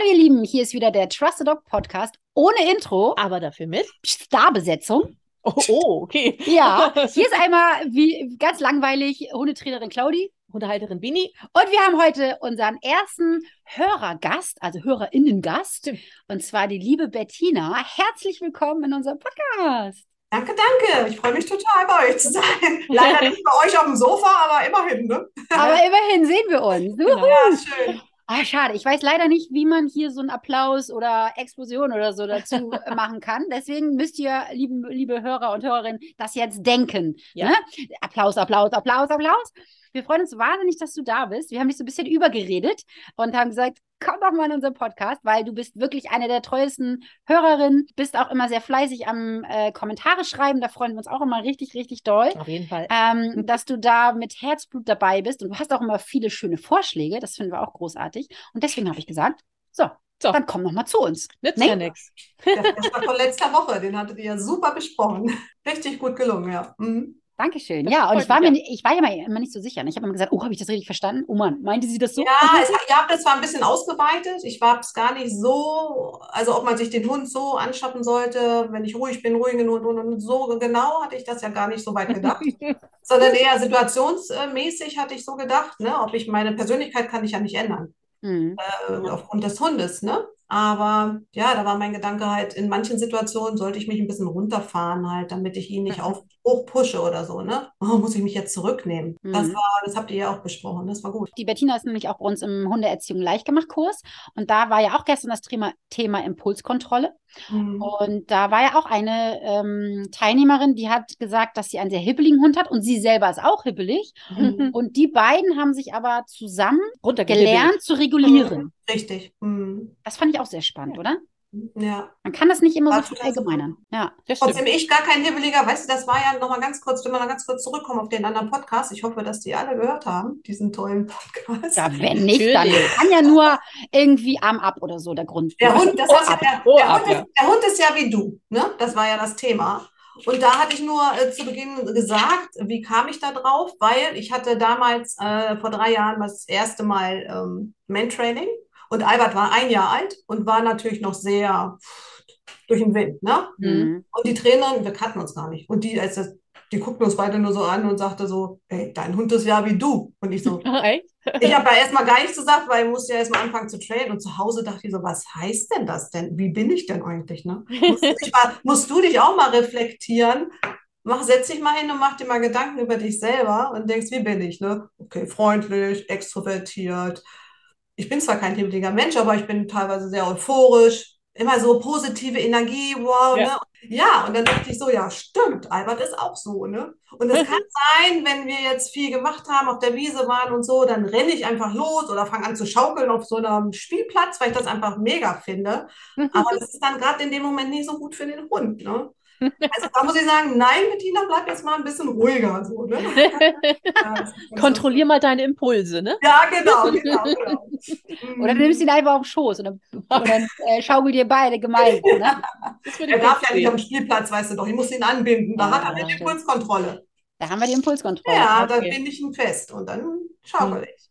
Hallo ihr Lieben, hier ist wieder der Trusted Dog Podcast ohne Intro, aber dafür mit Starbesetzung. Oh, oh okay. Ja, hier ist einmal wie ganz langweilig Hundetrainerin Claudi. Hundehalterin Bini. Und wir haben heute unseren ersten Hörergast, also Hörerinnengast, und zwar die liebe Bettina. Herzlich willkommen in unserem Podcast. Danke, danke. Ich freue mich total, bei euch zu sein. Leider nicht bei euch auf dem Sofa, aber immerhin, ne? Aber immerhin sehen wir uns. Genau. Ja, schön. Ah, schade. Ich weiß leider nicht, wie man hier so einen Applaus oder Explosion oder so dazu machen kann. Deswegen müsst ihr, liebe, liebe Hörer und Hörerinnen, das jetzt denken. Ja. Ne? Applaus, Applaus, Applaus, Applaus. Wir freuen uns wahnsinnig, dass du da bist. Wir haben dich so ein bisschen übergeredet und haben gesagt, komm doch mal in unseren Podcast, weil du bist wirklich eine der treuesten Hörerinnen, bist auch immer sehr fleißig am äh, Kommentare schreiben. Da freuen wir uns auch immer richtig, richtig doll. Auf jeden Fall. Ähm, dass du da mit Herzblut dabei bist und du hast auch immer viele schöne Vorschläge. Das finden wir auch großartig. Und deswegen habe ich gesagt, so, so. Dann komm noch mal zu uns. Nützt nee? ja nichts. Der war von letzter Woche, den hattet ihr ja super besprochen. Richtig gut gelungen, ja. Mhm. Dankeschön. Das ja, und ich war, mir, ich war ja mal immer nicht so sicher. Ich habe immer gesagt, oh, habe ich das richtig verstanden? Oh Mann, meinte sie das so? Ja, ihr habt das zwar ein bisschen ausgeweitet. Ich war es gar nicht so, also ob man sich den Hund so anschaffen sollte, wenn ich ruhig bin, ruhigen Hund und, und so genau hatte ich das ja gar nicht so weit gedacht. sondern eher situationsmäßig hatte ich so gedacht, ne? Ob ich meine Persönlichkeit kann ich ja nicht ändern. Mhm. Äh, aufgrund des Hundes, ne? Aber ja, da war mein Gedanke halt, in manchen Situationen sollte ich mich ein bisschen runterfahren halt, damit ich ihn nicht mhm. auf, hoch pushe oder so, ne? Oh, muss ich mich jetzt zurücknehmen? Mhm. Das war, das habt ihr ja auch besprochen, das war gut. Die Bettina ist nämlich auch bei uns im Hundeerziehung leichtgemacht Kurs und da war ja auch gestern das Thema, Thema Impulskontrolle. Mhm. Und da war ja auch eine ähm, Teilnehmerin, die hat gesagt, dass sie einen sehr hibbeligen Hund hat und sie selber ist auch hibbelig. Mhm. Und die beiden haben sich aber zusammen gelernt zu regulieren. Mhm. Richtig. Mhm. Das fand ich auch sehr spannend, oder? Ja. Man kann das nicht immer das so verallgemeinern. Ja, Trotzdem ich gar kein Hibbeliger, weißt du, das war ja nochmal ganz kurz, wenn wir noch ganz kurz zurückkommen auf den anderen Podcast. Ich hoffe, dass die alle gehört haben, diesen tollen Podcast. Ja, wenn nicht, dann kann ja nur irgendwie Arm ab oder so der Grund. Der Hund, das oh, heißt, der, oh, der, Hund ist, der Hund ist ja wie du, ne? Das war ja das Thema. Und da hatte ich nur äh, zu Beginn gesagt, wie kam ich da drauf? Weil ich hatte damals äh, vor drei Jahren das erste Mal ähm, Man-Training und Albert war ein Jahr alt und war natürlich noch sehr durch den Wind. Ne? Mhm. Und die Trainerin, wir kannten uns gar nicht. Und die, als das, die guckten uns beide nur so an und sagte so, ey, dein Hund ist ja wie du. Und ich so, ich habe da erstmal gar nichts gesagt, weil ich musste ja erstmal anfangen zu trainen. Und zu Hause dachte ich so, was heißt denn das denn? Wie bin ich denn eigentlich? Ne? Musst, du dich mal, musst du dich auch mal reflektieren? Mach, setz dich mal hin und mach dir mal Gedanken über dich selber und denkst, wie bin ich? Ne? Okay, freundlich, extrovertiert, ich bin zwar kein hibbeliger Mensch, aber ich bin teilweise sehr euphorisch, immer so positive Energie, wow, ja. ne? Ja, und dann dachte ich so, ja, stimmt, Albert ist auch so, ne? Und es kann sein, wenn wir jetzt viel gemacht haben, auf der Wiese waren und so, dann renne ich einfach los oder fange an zu schaukeln auf so einem Spielplatz, weil ich das einfach mega finde. Aber das ist dann gerade in dem Moment nicht so gut für den Hund, ne? Also da muss ich sagen, nein, Bettina, bleib jetzt mal ein bisschen ruhiger. So, ne? ja, Kontrollier so. mal deine Impulse, ne? Ja, genau, genau, genau. Oder du nimmst ihn einfach auf den Schoß und dann, und dann äh, schaukelt ihr beide gemeinsam. Ne? er darf ja nicht am Spielplatz, weißt du doch. Ich muss ihn anbinden. Da ja, hat er die Impulskontrolle. Da haben wir die Impulskontrolle. Ja, okay. da bin ich ihn fest und dann schaukel hm. ich.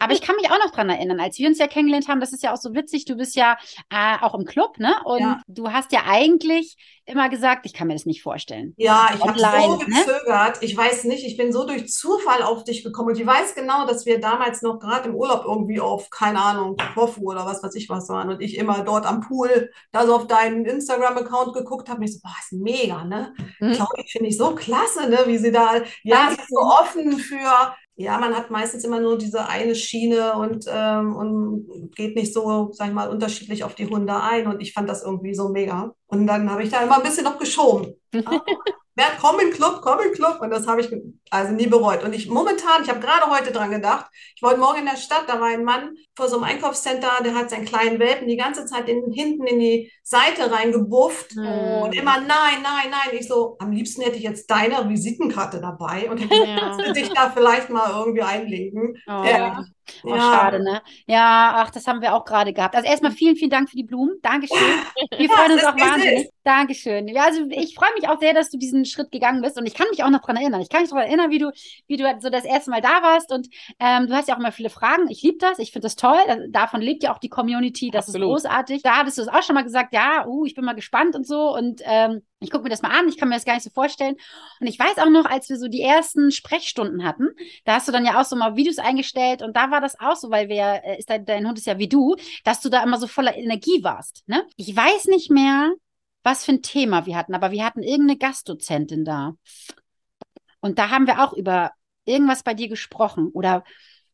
Aber ich kann mich auch noch dran erinnern, als wir uns ja kennengelernt haben, das ist ja auch so witzig, du bist ja äh, auch im Club, ne? Und ja. du hast ja eigentlich immer gesagt, ich kann mir das nicht vorstellen. Ja, ich habe so ne? gezögert. Ne? Ich weiß nicht, ich bin so durch Zufall auf dich gekommen und ich weiß genau, dass wir damals noch gerade im Urlaub irgendwie auf, keine Ahnung, Kofu oder was weiß ich was waren und ich immer dort am Pool da so auf deinen Instagram-Account geguckt habe. Und ich so, boah, ist mega, ne? Mhm. Claudia finde ich so klasse, ne? Wie sie da, ja, sie ist so offen für ja, man hat meistens immer nur diese eine Schiene und, ähm, und geht nicht so, sag ich mal, unterschiedlich auf die Hunde ein. Und ich fand das irgendwie so mega. Und dann habe ich da immer ein bisschen noch geschoben. Wer komm in Club, komm in Club. Und das habe ich also nie bereut. Und ich momentan, ich habe gerade heute dran gedacht, ich wollte morgen in der Stadt, da war ein Mann vor so einem Einkaufscenter, der hat seinen kleinen Welpen die ganze Zeit in, hinten in die Seite reingebufft. Mhm. Und immer nein, nein, nein. Ich so, am liebsten hätte ich jetzt deine Visitenkarte dabei und hätte ja. dich da vielleicht mal irgendwie einlegen. Oh. Ja. Oh, ja. schade, ne? Ja, ach, das haben wir auch gerade gehabt. Also erstmal vielen, vielen Dank für die Blumen. Dankeschön. Wir freuen uns auch wahnsinnig. Dankeschön. Ja, also ich freue mich auch sehr, dass du diesen Schritt gegangen bist und ich kann mich auch noch daran erinnern. Ich kann mich daran erinnern, erinnern, wie du, wie du so das erste Mal da warst. Und ähm, du hast ja auch immer viele Fragen. Ich liebe das. Ich finde das toll. Davon lebt ja auch die Community. Das Absolut. ist großartig. Da hattest du es auch schon mal gesagt, ja, uh, ich bin mal gespannt und so. Und ähm, ich gucke mir das mal an, ich kann mir das gar nicht so vorstellen. Und ich weiß auch noch, als wir so die ersten Sprechstunden hatten, da hast du dann ja auch so mal Videos eingestellt und da war das auch so, weil wer äh, ist dein, dein Hund ist ja wie du, dass du da immer so voller Energie warst. Ne? Ich weiß nicht mehr, was für ein Thema wir hatten, aber wir hatten irgendeine Gastdozentin da. Und da haben wir auch über irgendwas bei dir gesprochen oder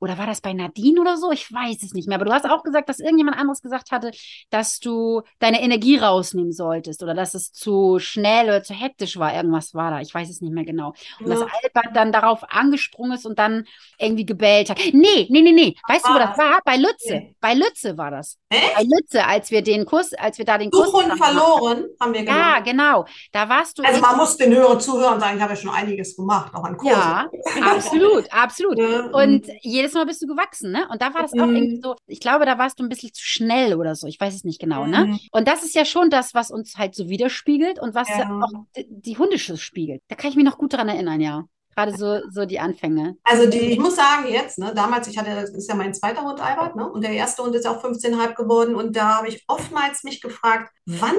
oder war das bei Nadine oder so? Ich weiß es nicht mehr. Aber du hast auch gesagt, dass irgendjemand anderes gesagt hatte, dass du deine Energie rausnehmen solltest oder dass es zu schnell oder zu hektisch war. Irgendwas war da. Ich weiß es nicht mehr genau. Und ja. dass Albert dann darauf angesprungen ist und dann irgendwie gebellt hat. Nee, nee, nee, nee. Weißt du, wo das war? Bei Lütze. Nee. Bei Lütze war das. Echt? Bei Lütze, als wir den Kurs, als wir da den Kurs. Suchhund verloren, haben wir gemacht. Ja, genau. Da warst du. Also man muss den Hörer zuhören und sagen, ich habe ja schon einiges gemacht, auch an Kursen. Ja, absolut, absolut. Und jedes jedes Mal bist du gewachsen, ne? Und da war das auch irgendwie mhm. so, ich glaube, da warst du ein bisschen zu schnell oder so. Ich weiß es nicht genau, ne? mhm. ne? Und das ist ja schon das, was uns halt so widerspiegelt und was ja. auch die, Hundeschuss spiegelt. Da kann ich mich noch gut dran erinnern, ja. Gerade so, so die Anfänge. Also die, ich muss sagen, jetzt, ne, damals, ich hatte, das ist ja mein zweiter Hund, Albert, ne? Und der erste Hund ist auch 15,5 geworden. Und da habe ich oftmals mich gefragt, wann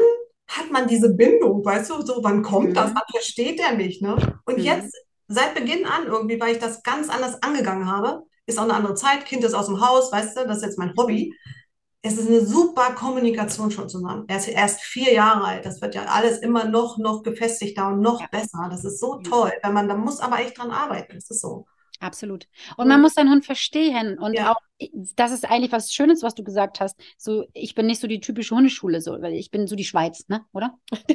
hat man diese Bindung, weißt du, so, wann kommt mhm. das? Man versteht der nicht, ne? Und mhm. jetzt, seit Beginn an irgendwie, weil ich das ganz anders angegangen habe, ist auch eine andere Zeit, Kind ist aus dem Haus, weißt du, das ist jetzt mein Hobby. Es ist eine super Kommunikation schon zusammen. Er ist erst vier Jahre alt. Das wird ja alles immer noch, noch gefestigter und noch ja. besser. Das ist so toll. Wenn man, da muss aber echt dran arbeiten. Das ist so. Absolut. Und man muss seinen Hund verstehen. Und ja. auch, das ist eigentlich was Schönes, was du gesagt hast. So, ich bin nicht so die typische Hundeschule, so, weil ich bin so die Schweiz, ne? Oder?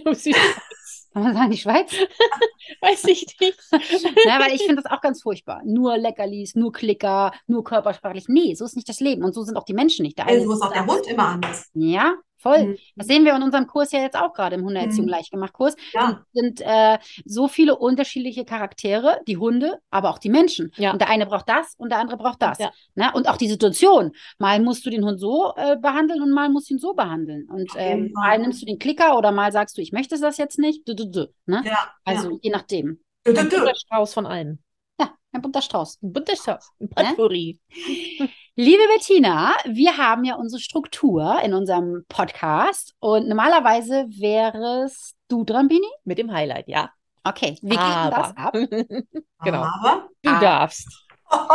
Kann man sagen, die Schweiz? Weiß ich nicht. ja, weil ich finde das auch ganz furchtbar. Nur Leckerlis, nur Klicker, nur körpersprachlich. Nee, so ist nicht das Leben. Und so sind auch die Menschen nicht. Der also so ist auch der Hund immer anders. Ja, Voll. Mhm. Das sehen wir in unserem Kurs ja jetzt auch gerade im Hundeerziehung mhm. leichtgemacht Kurs. Ja. Es sind äh, so viele unterschiedliche Charaktere, die Hunde, aber auch die Menschen. Ja. Und der eine braucht das und der andere braucht das. Ja. Ne? Und auch die Situation. Mal musst du den Hund so äh, behandeln und mal musst du ihn so behandeln. Und ähm, mal nimmst du den Klicker oder mal sagst du, ich möchte das jetzt nicht. Du, du, du, ne? Ja. Also je nachdem. Du, du, du. Strauß von allen. Ja, ein bunter Strauß. Ein bunter Strauß. Ein Potpourri. Ne? Liebe Bettina, wir haben ja unsere Struktur in unserem Podcast und normalerweise wärest du dran, Bini? Mit dem Highlight, ja. Okay, wie geht das ab? genau. Aber du darfst.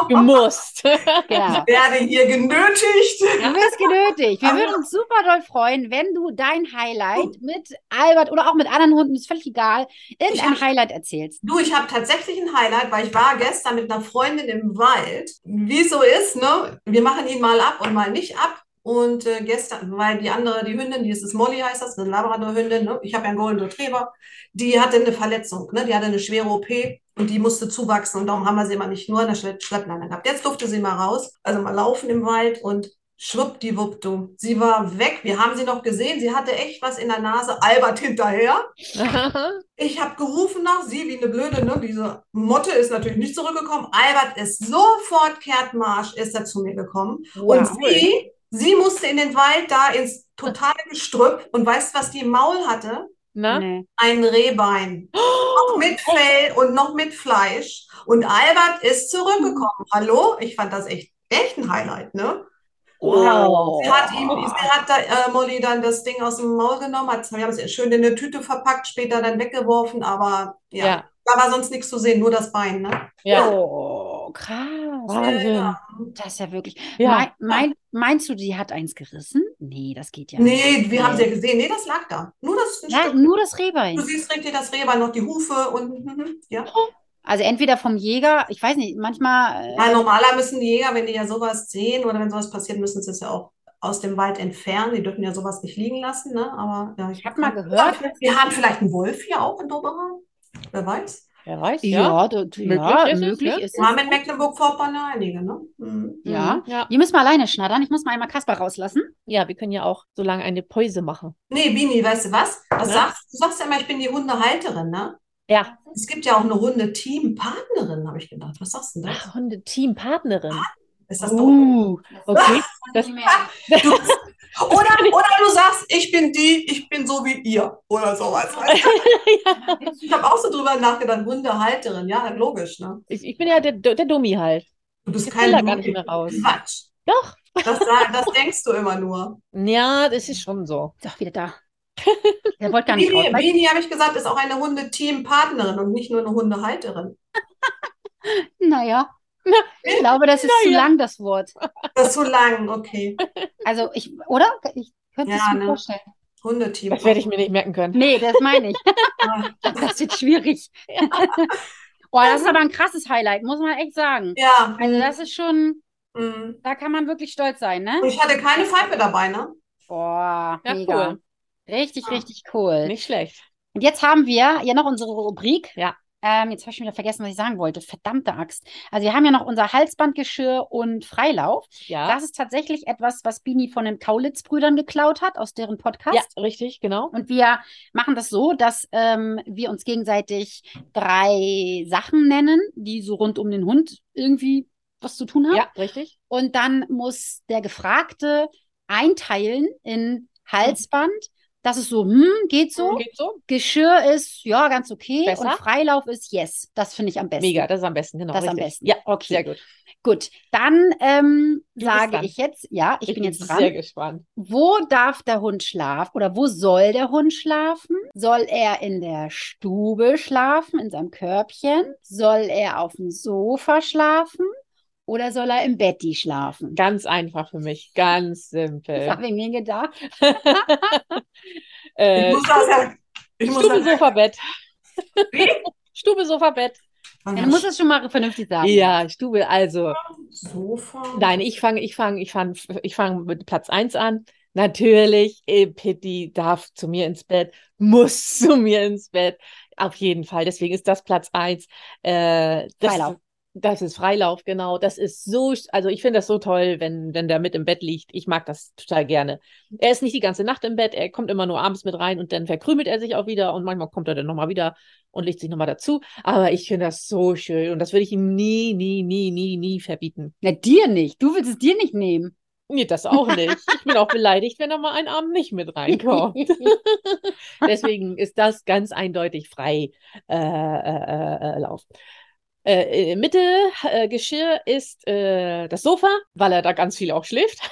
Du musst. genau. Ich werde hier genötigt. Du wirst genötigt. Wir würden uns super doll freuen, wenn du dein Highlight mit Albert oder auch mit anderen Hunden, ist völlig egal, irgendein hab, Highlight erzählst. Du, ich habe tatsächlich ein Highlight, weil ich war gestern mit einer Freundin im Wald. Wie so ist, ne? Wir machen ihn mal ab und mal nicht ab. Und äh, gestern, weil die andere, die Hündin, die ist, ist Molly heißt das, eine Labrador-Hündin, ne? ich habe ja einen Golden Retriever, die hatte eine Verletzung, ne? die hatte eine schwere OP und die musste zuwachsen und darum haben wir sie immer nicht nur in der Schleppleine gehabt. Jetzt durfte sie mal raus, also mal laufen im Wald und schwuppdiwupp, du. Sie war weg. Wir haben sie noch gesehen. Sie hatte echt was in der Nase. Albert hinterher. ich habe gerufen nach sie wie eine blöde, ne? Diese Motte ist natürlich nicht zurückgekommen. Albert ist sofort Kehrtmarsch, ist er zu mir gekommen. Wow. Und sie, sie musste in den Wald da ins totale Gestrüpp. Und weißt du, was die im Maul hatte? Na? Nee. Ein Rehbein. Oh, mit Fell oh. und noch mit Fleisch. Und Albert ist zurückgekommen. Hallo? Ich fand das echt, echt ein Highlight, ne? Wow. Sie hat, ihm, sie hat da, äh, Molly dann das Ding aus dem Maul genommen, hat, wir haben es schön in eine Tüte verpackt, später dann weggeworfen, aber ja, ja. da war sonst nichts zu sehen, nur das Bein, ne? Ja. Oh, krass. Wahnsinn. Ja. Das ist ja wirklich. Ja. Mein, mein, meinst du, die hat eins gerissen? Nee, das geht ja nicht. Nee, wir haben sie ja gesehen. Nee, das lag da. Nur das, ja, nur das Rehbein. Du siehst richtig das Rehbein, noch die Hufe und ja. Oh. Also entweder vom Jäger, ich weiß nicht, manchmal. Äh, ja, normaler müssen die Jäger, wenn die ja sowas sehen oder wenn sowas passiert, müssen sie es ja auch aus dem Wald entfernen. Die dürfen ja sowas nicht liegen lassen, ne? Aber ja, ich habe mal gehört. Wir haben vielleicht einen Wolf hier auch in Doberan. Wer weiß. Wer weiß, ja. Ja, das, möglich ja, ist möglich es, ist Wir haben in Mecklenburg-Vorpommern einige, ne? Mhm. Ja. Mhm. ja. Die müssen wir alleine schnattern. Ich muss mal einmal Kasper rauslassen. Ja, wir können ja auch so lange eine Päuse machen. Nee, Bini, weißt du was? was ja? sagst, du sagst ja immer, ich bin die Hundehalterin, ne? Ja. Es gibt ja auch eine Hunde-Team-Partnerin, habe ich gedacht. Was sagst du denn da? Ach, Hunde-Team-Partnerin. Ist das uh, okay. Das, du, oder, oder du sagst, ich bin die, ich bin so wie ihr oder sowas. Ja. Ich habe auch so drüber nachgedacht, Hundehalterin, ja, logisch, ne? Ich, ich bin ja der, der Dummi halt. Du bist Ich kein da gar Dummi. nicht mehr raus. Quatsch. Doch. Das, das denkst du immer nur. Ja, das ist schon so. Doch, wieder da. Der wollte gar nicht raus. Bini, Bini habe ich gesagt, ist auch eine Hundeteampartnerin und nicht nur eine Hundehalterin. Naja, ich glaube, das ist zu Naja. lang, das Wort. Das ist zu lang, okay. Also ich, oder? Ich könnte es Ja, mir ne? vorstellen. Hundeteam. Das werde ich mir nicht merken können. Nee, das meine ich. Das wird schwierig. Oh, das ist aber ein krasses Highlight, muss man echt sagen. Ja. Also das ist schon, Mhm. da kann man wirklich stolz sein, ne? Und ich hatte keine Pfeife dabei, ne? Boah, Ja, mega. cool. Richtig, Ja. richtig cool. Nicht schlecht. Und jetzt haben wir ja noch unsere Rubrik. Ja. Ähm, jetzt habe ich schon wieder vergessen, was ich sagen wollte. Verdammte Axt. Also wir haben ja noch unser Halsbandgeschirr und Freilauf. Ja. Das ist tatsächlich etwas, was Bini von den Kaulitz-Brüdern geklaut hat, aus deren Podcast. ja, richtig, genau. Und wir machen das so, dass ähm, wir uns gegenseitig drei Sachen nennen, die so rund um den Hund irgendwie was zu tun haben. Ja, richtig. Und dann muss der Gefragte einteilen in Halsband. Das ist so, hm, geht so. Geht so. Geschirr ist, ja, ganz okay. Besser? Und Freilauf ist yes. Das finde ich am besten. Mega, das ist am besten, genau. Das ist am besten. Ja, Okay. sehr gut. Gut, dann ähm, sage ich jetzt, ja, ich, bin jetzt dran. sehr gespannt. Wo darf der Hund schlafen oder wo soll der Hund schlafen? Soll er in der Stube schlafen, in seinem Körbchen? Soll er auf dem Sofa schlafen? Oder soll er im Betti schlafen? Ganz einfach für mich, ganz Das simpel. habe ich mir gedacht. Ich äh, muss das ja. Ich muss Stube, das, Sofa, Bett. Wie? Stube, Sofa, Bett. Ja, du musst es schon mal vernünftig sagen. Ja, Stube, also. Sofa. Nein, ich fange, ich fange, ich fange, ich fange mit Platz 1 an. Natürlich, äh, Pitti darf zu mir ins Bett, muss zu mir ins Bett. Auf jeden Fall. Deswegen ist das Platz 1. Äh, das, Freilauf. Das ist Freilauf, genau. Das ist so, also ich finde das so toll, wenn, wenn der mit im Bett liegt. Ich mag das total gerne. Er ist nicht die ganze Nacht im Bett, er kommt immer nur abends mit rein und dann verkrümelt er sich auch wieder und manchmal kommt er dann nochmal wieder und legt sich nochmal dazu. Aber ich finde das so schön und das würde ich ihm nie, nie, nie, nie, nie verbieten. Na, dir nicht. Du willst es dir nicht nehmen. Nee, das auch nicht. Ich bin auch beleidigt, wenn da mal ein Abend nicht mit reinkommt. Deswegen ist das ganz eindeutig frei äh, äh, äh, Lauf. Äh, Mitte äh, Geschirr ist äh, das Sofa, weil er da ganz viel auch schläft.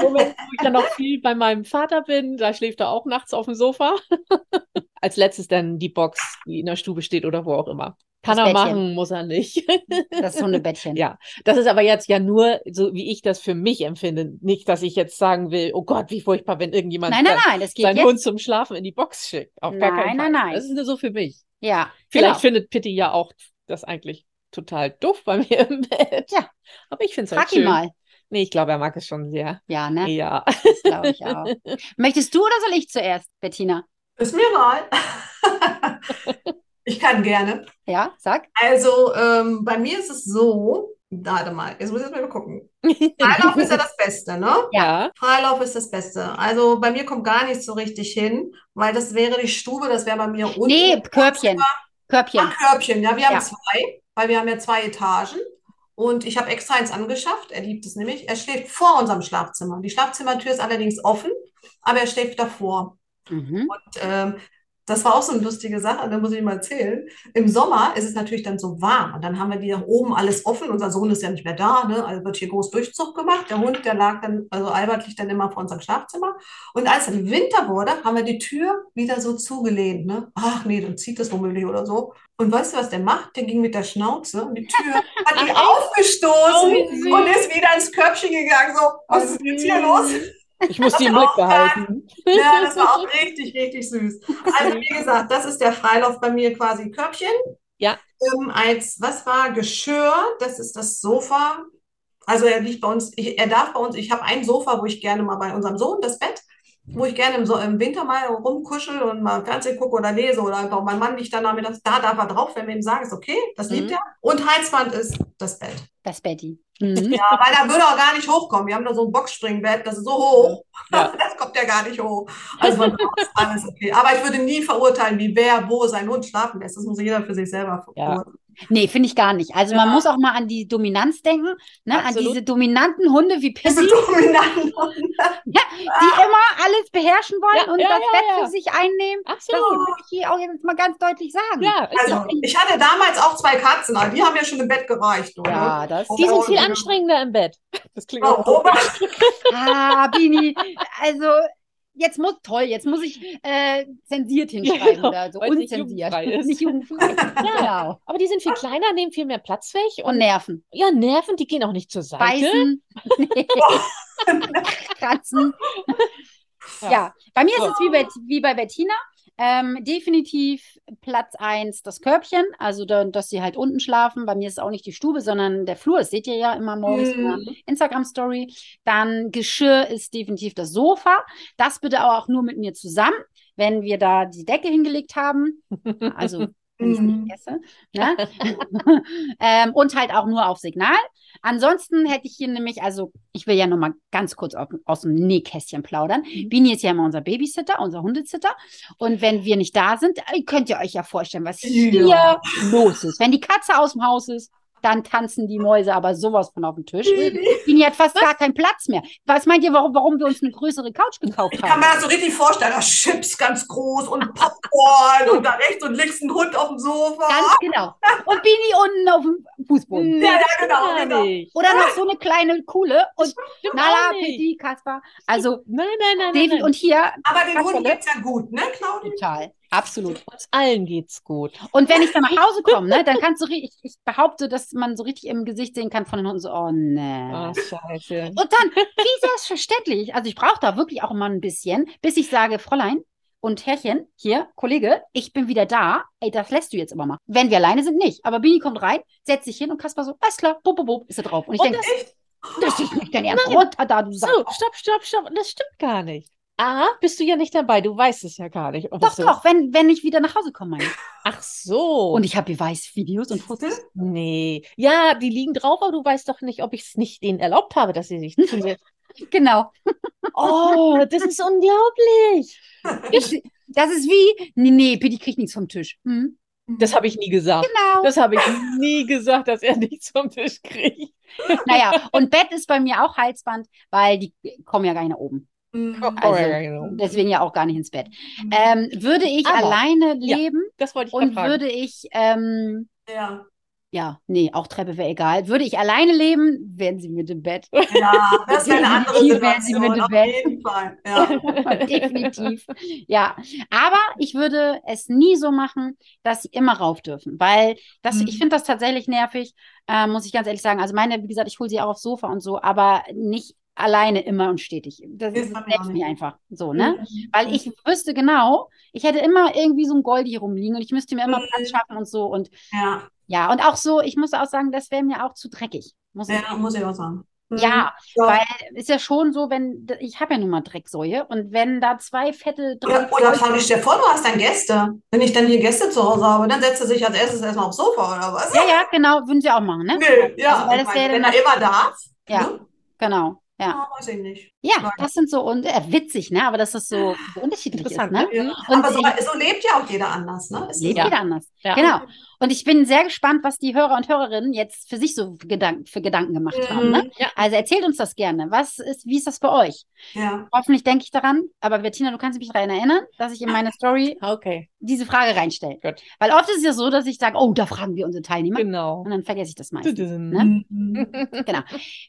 Moment, wo ich dann noch viel bei meinem Vater bin, da schläft er auch nachts auf dem Sofa. Als letztes dann die Box, die in der Stube steht oder wo auch immer. Kann Das er Bettchen. machen, muss er nicht. Das Hundebettchen. Ja, das ist aber jetzt ja nur so, wie ich das für mich empfinde. Nicht, dass ich jetzt sagen will, oh Gott, wie furchtbar, wenn irgendjemand Nein, nein, sein- nein, seinen jetzt. Hund zum Schlafen in die Box schickt. Auf gar keinen Nein, Fall. nein, nein. Das ist nur so für mich. Ja, Vielleicht genau. findet Pitti ja auch das eigentlich total doof bei mir im Bett. Ja. Aber ich finde es halt Frag ihn schön. mal. Nee, ich glaube, er mag es schon sehr. Ja, ne? Ja. Das glaube ich auch. Möchtest du oder soll ich zuerst, Bettina? Ist mir egal. Ich kann gerne. Ja, sag. Also, ähm, bei mir ist es so, warte mal, jetzt muss ich erst mal gucken. Freilauf ist ja das Beste, ne? Ja. Freilauf ist das Beste. Also bei mir kommt gar nichts so richtig hin, weil das wäre die Stube, das wäre bei mir unten. Nee, Körbchen. Körbchen. Ach, Körbchen, ja, wir haben Ja. zwei, weil wir haben ja zwei Etagen. Und ich habe extra eins angeschafft. Er liebt es nämlich. Er schläft vor unserem Schlafzimmer. Die Schlafzimmertür ist allerdings offen, aber er schläft davor. Mhm. Und ähm, das war auch so eine lustige Sache, da muss ich mal erzählen. Im Sommer ist es natürlich dann so warm und dann haben wir die da oben alles offen. Unser Sohn ist ja nicht mehr da, ne? Also wird hier groß Durchzug gemacht. Der Hund, der lag dann, also Albert liegt dann immer vor unserem Schlafzimmer. Und als dann Winter wurde, haben wir die Tür wieder so zugelehnt, ne? Ach nee, dann zieht das womöglich oder so. Und weißt du, was der macht? Der ging mit der Schnauze und die Tür hat die aufgestoßen Oh, und ist wieder ins Körbchen gegangen. So, was ist denn jetzt hier los? Ich muss die im Blick behalten. Ja, das war auch richtig, richtig süß. Also wie gesagt, das ist der Freilauf bei mir quasi Körbchen. Ja. Ähm, als, was war Geschirr? Das ist das Sofa. Also er liegt bei uns, ich, er darf bei uns, ich habe ein Sofa, wo ich gerne mal bei unserem Sohn, das Bett, wo ich gerne im, so im Winter mal rumkuschel und mal Fernsehen gucke oder lese oder einfach mein Mann liegt dann nachmittags, da darf er drauf, wenn wir ihm sagen, ist okay, das liebt Mhm. er. Und Heizwand ist das Bett. Das Betty. Mhm. Ja, weil da würde er gar nicht hochkommen. Wir haben da so ein Boxspringbett, das ist so hoch. Ja. Das kommt ja gar nicht hoch. Also von ist alles okay. Aber ich würde nie verurteilen, wie wer wo seinen Hund schlafen lässt. Das muss jeder für sich selber Ja. Nee, finde ich gar nicht. Also Ja. man muss auch mal an die Dominanz denken, ne? an diese dominanten Hunde wie Diese Pissy, dominanten ja, die immer alles beherrschen wollen Ja, und ja, das ja, Bett ja. für sich einnehmen. Das Absolut. will ich hier auch jetzt mal ganz deutlich sagen. Ja, Also, so. ich hatte damals auch zwei Katzen, aber die haben mir schon im Bett gereicht. Oder? Ja, das- Die sind viel ja. anstrengender im Bett. Das klingt Oh, auch Ah, Bini, also jetzt muss, toll, jetzt muss ich äh, zensiert hinschreiben genau, oder so, nicht unzensiert. jugendfrei. Nicht jugendfrei. genau. Aber die sind viel kleiner, nehmen viel mehr Platz weg Und und Nerven. ja, Nerven, die gehen auch nicht zur Seite. Beißen. Kratzen. Ja. Ja, bei mir ist es wie bei, wie bei Bettina. Ähm, definitiv Platz 1 das Körbchen, also da, dass sie halt unten schlafen. Bei mir ist es auch nicht die Stube, sondern der Flur. Das seht ihr ja immer morgens in der Mhm. Instagram-Story. Dann Geschirr ist definitiv das Sofa. Das bitte aber auch nur mit mir zusammen, wenn wir da die Decke hingelegt haben. Also wenn ich es Mhm. nicht esse. Ne? ähm, und halt auch nur auf Signal. Ansonsten hätte ich hier nämlich, also ich will ja noch mal ganz kurz auf, aus dem Nähkästchen plaudern. Mhm. Bini ist ja immer unser Babysitter, unser Hundesitter. Und wenn wir nicht da sind, äh, könnt ihr euch ja vorstellen, was hier Ja. los ist. Wenn die Katze aus dem Haus ist, dann tanzen die Mäuse aber sowas von auf dem Tisch. Bini hat fast gar keinen Platz mehr. Was meint ihr, warum, warum wir uns eine größere Couch gekauft Ich kann haben? mir das so richtig vorstellen, da Chips ganz groß und Popcorn und da rechts und links ein Hund auf dem Sofa. Ganz genau. Und Bini unten auf dem Fußboden. Ja, ja, genau, genau. nicht. Oder noch so eine kleine Kuhle und Nala. Pitti, Kaspar. Also Nein, nein, nein, nein, und hier Aber den? Hunden geht's ja gut, ne, Claudia? total. Absolut. Uns allen geht's gut. Und wenn ich dann nach Hause komme, ne, dann kannst du richtig, ich, ich behaupte, dass man so richtig im Gesicht sehen kann von den Hunden so, oh ne. Scheiße. Und dann, wie selbstverständlich, also ich brauche da wirklich auch mal ein bisschen, bis ich sage, Fräulein und Herrchen, hier, Kollege, ich bin wieder da. Ey, das lässt du jetzt aber mal. Wenn wir alleine sind, nicht. Aber Bini kommt rein, setzt sich hin und Kaspar so, alles klar, bub, bub, bub, ist er drauf. Und ich denke, das ist nicht dein Ernst. Runter da, du So, Sack. stopp, stopp, stopp. Das stimmt gar nicht. A, bist du ja nicht dabei. Du weißt es ja gar nicht. ob Doch, doch, wenn, wenn ich wieder nach Hause komme. meine. Ach so. Und ich habe Beweisvideos und Fotos. Nee. Ja, die liegen drauf, aber du weißt doch nicht, ob ich es nicht denen erlaubt habe, dass sie sich. Genau. oh, das ist unglaublich. Ich, das ist wie, nee, nee, Pitti kriegt nichts vom Tisch. Hm? Das habe ich nie gesagt. Genau. Das habe ich nie gesagt, dass er nichts vom Tisch kriegt. Naja, und Bett ist bei mir auch Halsband, weil die kommen ja gar nicht nach oben. Mhm. Also, ja, genau. Deswegen ja auch gar nicht ins Bett. Ähm, würde ich Aber- alleine Ja. leben Das wollte ich und fragen. würde ich, ähm, Ja. ja, nee, auch Treppe wäre egal. Würde ich alleine leben, wären sie mit im Bett. Ja, das wäre eine andere Definitiv wären sie Situation, mit auf im Bett. jeden Fall. Ja. Definitiv. Ja, aber ich würde es nie so machen, dass sie immer rauf dürfen, weil das, Mhm. ich finde das tatsächlich nervig, äh, muss ich ganz ehrlich sagen. Also meine, wie gesagt, ich hole sie auch aufs Sofa und so, aber nicht alleine immer und stetig. Das, Ist bei mir einfach so, ne? Mhm. Weil ich wüsste genau, ich hätte immer irgendwie so ein Gold hier rumliegen und ich müsste mir immer Mhm. Platz schaffen und so und Ja, ja, und auch so, ich muss auch sagen, das wäre mir auch zu dreckig. Muss ich ja, muss ich auch sagen. Mhm. ja, Ja. weil ist ja schon so, wenn, ich habe ja nun mal Drecksäue und wenn da zwei fette Oder, Dreck oder Claudia, stell dir vor, du hast dann Gäste. Wenn ich dann hier Gäste zu Hause habe, dann setzt er sich als erstes erstmal aufs Sofa oder was? Ja, ja, genau, würden sie auch machen, ne? Nö, ja. Also, weil ich das meine, wenn er immer darf, Ja, ne? genau. Ja, Ja, weiß ich nicht. ja, Ja. das sind so und äh, witzig, ne? Aber dass das so, so unterschiedlich ist, Interessant, ne? Ja. Und Aber so, ich- so lebt ja auch jeder anders, ne? Ist Lebt so. jeder anders. Ja. Genau. Und ich bin sehr gespannt, was die Hörer und Hörerinnen jetzt für sich so für Gedanken, für Gedanken gemacht haben. Ne? Mhm. Ja. Also erzählt uns das gerne. Was ist, wie ist das bei euch? Ja. Hoffentlich denke ich daran, aber Bettina, du kannst mich daran erinnern, dass ich in meine Story Okay, diese Frage reinstelle. gut. Weil oft ist es ja so, dass ich sage, oh, da fragen wir unsere Teilnehmer. Genau. Und dann vergesse ich das meistens. Ne? Mhm. Genau.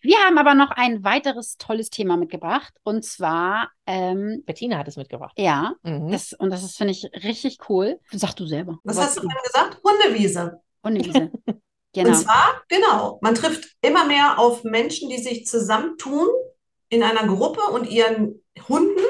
Wir haben aber noch ein weiteres tolles Thema mitgebracht. Und zwar, ähm, Bettina hat es mitgebracht. ja, Mhm. das, und das ist, finde ich, richtig cool. Sag du selber. Was hast du vorhin gesagt? Hundewiese. Hundewiese. Und Genau. zwar, genau, man trifft immer mehr auf Menschen, die sich zusammentun in einer Gruppe und ihren Hunden.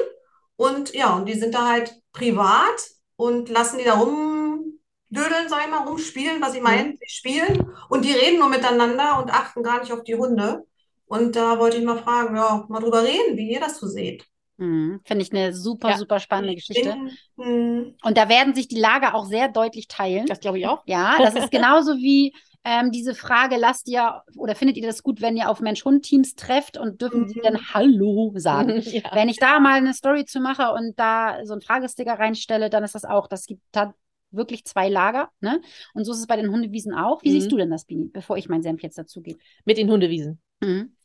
Und ja, und die sind da halt privat und lassen die da rumdödeln, sag ich mal, rumspielen, was ich meine. Sie spielen und die reden nur miteinander und achten gar nicht auf die Hunde. Und da wollte ich mal fragen, ja, mal drüber reden, wie ihr das so seht. Mhm. Finde ich eine super, Ja. super spannende Geschichte. In, hm, Und da werden sich die Lager auch sehr deutlich teilen. Das glaube ich auch. Ja, das ist genauso wie ähm, diese Frage, lasst ihr oder findet ihr das gut, wenn ihr auf Mensch-Hund-Teams trefft und dürfen sie Mhm. dann Hallo sagen? ja. Wenn ich da mal eine Story zu mache und da so einen Fragesticker reinstelle, dann ist das auch, das gibt, da wirklich zwei Lager. Ne? Und so ist es bei den Hundewiesen auch. Wie Mhm. siehst du denn das, Bini, bevor ich meinen Senf jetzt dazu gebe? Mit den Hundewiesen. Mhm.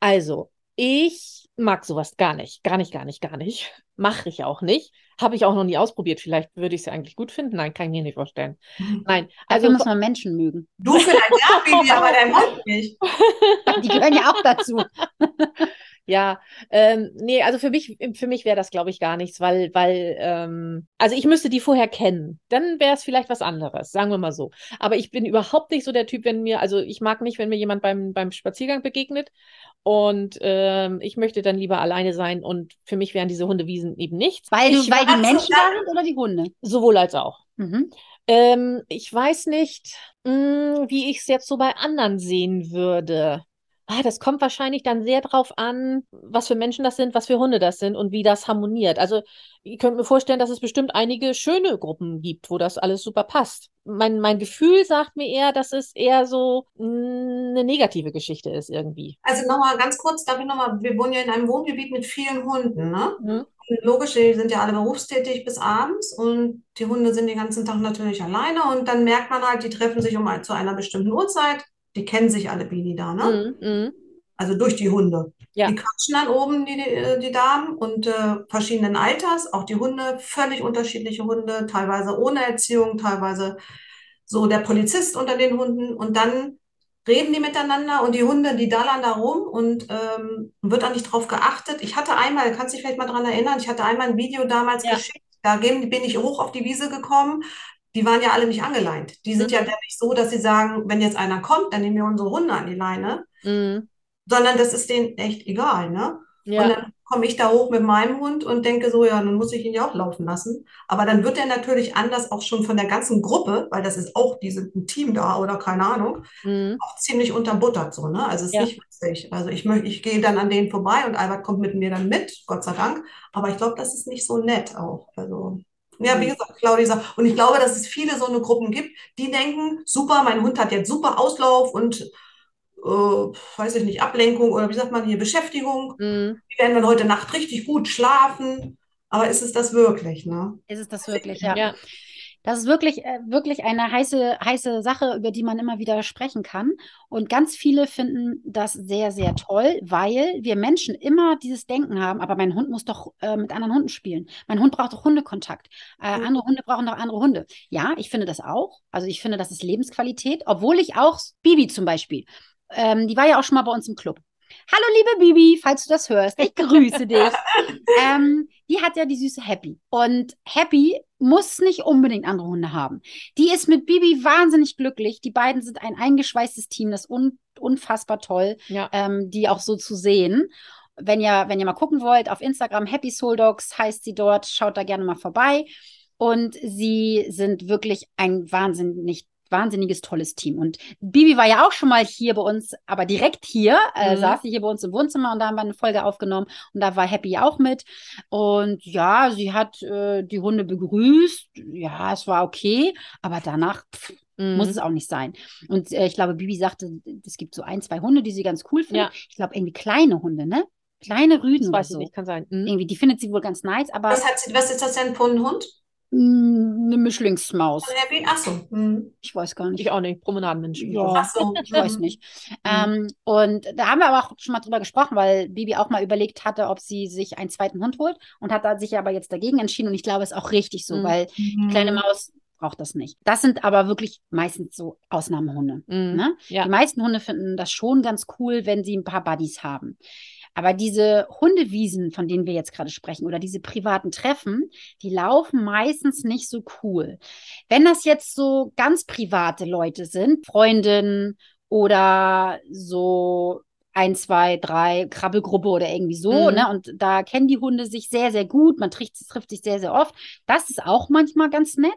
Also, ich mag sowas gar nicht. Gar nicht, gar nicht, gar nicht. Mache ich auch nicht. Habe ich auch noch nie ausprobiert. Vielleicht würde ich es ja eigentlich gut finden. Nein, kann ich mir nicht vorstellen. Nein, Dafür also muss man Menschen mögen. Du vielleicht ja, Bibi, aber dein Hund nicht. Die gehören ja auch dazu. Ja, ähm, nee, also für mich, für mich wäre das, glaube ich, gar nichts, weil, weil, ähm, also ich müsste die vorher kennen. Dann wäre es vielleicht was anderes, sagen wir mal so. Aber ich bin überhaupt nicht so der Typ, wenn mir, also ich mag nicht, wenn mir jemand beim, beim Spaziergang begegnet und ähm, ich möchte dann lieber alleine sein und für mich wären diese Hundewiesen eben nichts. Weil, du, weil die Menschen da sind oder die Hunde? Sowohl als auch. Mhm. Ähm, ich weiß nicht, mh, wie ich es jetzt so bei anderen sehen würde. Ah, das kommt wahrscheinlich dann sehr drauf an, was für Menschen das sind, was für Hunde das sind und wie das harmoniert. Also, ihr könnt mir vorstellen, dass es bestimmt einige schöne Gruppen gibt, wo das alles super passt. Mein, mein Gefühl sagt mir eher, dass es eher so mh, eine negative Geschichte ist irgendwie. Also nochmal ganz kurz, darf ich nochmal, wir wohnen ja in einem Wohngebiet mit vielen Hunden, ne? Mhm. Logisch, die sind ja alle berufstätig bis abends und die Hunde sind den ganzen Tag natürlich alleine und dann merkt man halt, die treffen sich um zu einer bestimmten Uhrzeit. Die kennen sich alle Bini da, ne? Mhm, mhm. Also durch die Hunde. Ja. Die quatschen dann oben, die, die, die Damen, und äh, verschiedenen Alters, auch die Hunde, völlig unterschiedliche Hunde, teilweise ohne Erziehung, teilweise so der Polizist unter den Hunden. Und dann reden die miteinander und die Hunde, die dallern da rum und ähm, wird dann nicht drauf geachtet. Ich hatte einmal, kannst dich vielleicht mal dran erinnern, ich hatte einmal ein Video damals Ja. geschickt, da bin ich hoch auf die Wiese gekommen. Die waren ja alle nicht angeleint. Die sind Mhm. ja nämlich so, dass sie sagen, wenn jetzt einer kommt, dann nehmen wir unsere Hunde an die Leine Mhm. sondern das ist denen echt egal, ne? Und Ja. dann komme ich da hoch mit meinem Hund und denke so, ja, dann muss ich ihn ja auch laufen lassen. Aber dann wird er natürlich anders auch schon von der ganzen Gruppe, weil das ist auch, die sind ein Team da oder keine Ahnung, Mhm. auch ziemlich unterbuttert so, ne? Also es ist Ja. nicht witzig. Also ich möchte, ich gehe dann an denen vorbei und Albert kommt mit mir dann mit, Gott sei Dank. Aber ich glaube, das ist nicht so nett auch. Also ja, wie Mhm. gesagt, Claudia sagt, und ich glaube, dass es viele so eine Gruppen gibt, die denken, super, mein Hund hat jetzt super Auslauf und äh, weiß ich nicht, Ablenkung oder wie sagt man hier, Beschäftigung. Mhm. Die werden dann heute Nacht richtig gut schlafen. Aber ist es das wirklich, ne? Ist es das wirklich, ja. Ja. Das ist wirklich, äh, wirklich eine heiße, heiße Sache, über die man immer wieder sprechen kann. Und ganz viele finden das sehr, sehr toll, weil wir Menschen immer dieses Denken haben, aber mein Hund muss doch äh, mit anderen Hunden spielen. Mein Hund braucht doch Hundekontakt. Äh, Mhm. andere Hunde brauchen doch andere Hunde. Ja, ich finde das auch. Also ich finde, das ist Lebensqualität, obwohl ich auch Bibi zum Beispiel, ähm, die war ja auch schon mal bei uns im Club. Hallo, liebe Bibi, falls du das hörst, ich grüße dich. ähm, die hat ja die süße Happy. Und Happy muss nicht unbedingt andere Hunde haben. Die ist mit Bibi wahnsinnig glücklich. Die beiden sind ein eingeschweißtes Team, das ist un unfassbar toll, Ja. ähm, die auch so zu sehen. Wenn ihr, wenn ihr mal gucken wollt, auf Instagram Happy Soul Dogs heißt sie dort, schaut da gerne mal vorbei. Und sie sind wirklich ein wahnsinnig wahnsinniges, tolles Team. Und Bibi war ja auch schon mal hier bei uns, aber direkt hier, äh, Mhm. saß sie hier bei uns im Wohnzimmer und da haben wir eine Folge aufgenommen und da war Happy auch mit. Und ja, sie hat äh, die Hunde begrüßt. Ja, es war okay, aber danach pff, Mhm. muss es auch nicht sein. Und äh, ich glaube, Bibi sagte, es gibt so ein, zwei Hunde, die sie ganz cool findet. Ja. Ich glaube, irgendwie kleine Hunde, ne? Kleine Rüden Das oder weiß ich so. nicht, kann sein. Mhm. Irgendwie, die findet sie wohl ganz nice, aber Was hat sie, was ist das denn für ein Hund? Mh, eine Mischlingsmaus. Von Happy? Ach so. Hm. Ich weiß gar nicht. Ich auch nicht, Promenadenmenschen. Ja. Ach so. Ich weiß Hm. nicht. Ähm, und da haben wir aber auch schon mal drüber gesprochen, weil Bibi auch mal überlegt hatte, ob sie sich einen zweiten Hund holt und hat da sich aber jetzt dagegen entschieden. Und ich glaube, es ist auch richtig so, Mhm. weil die kleine Maus braucht das nicht. Das sind aber wirklich meistens so Ausnahmehunde. Ne? Ja. Die meisten Hunde finden das schon ganz cool, wenn sie ein paar Buddies haben. Aber diese Hundewiesen, von denen wir jetzt gerade sprechen, oder diese privaten Treffen, die laufen meistens nicht so cool. Wenn das jetzt so ganz private Leute sind, Freundinnen oder so ein, zwei, drei Krabbelgruppe oder irgendwie so, Mhm. ne? Und da kennen die Hunde sich sehr, sehr gut. Man trifft, trifft sich sehr, sehr oft. Das ist auch manchmal ganz nett.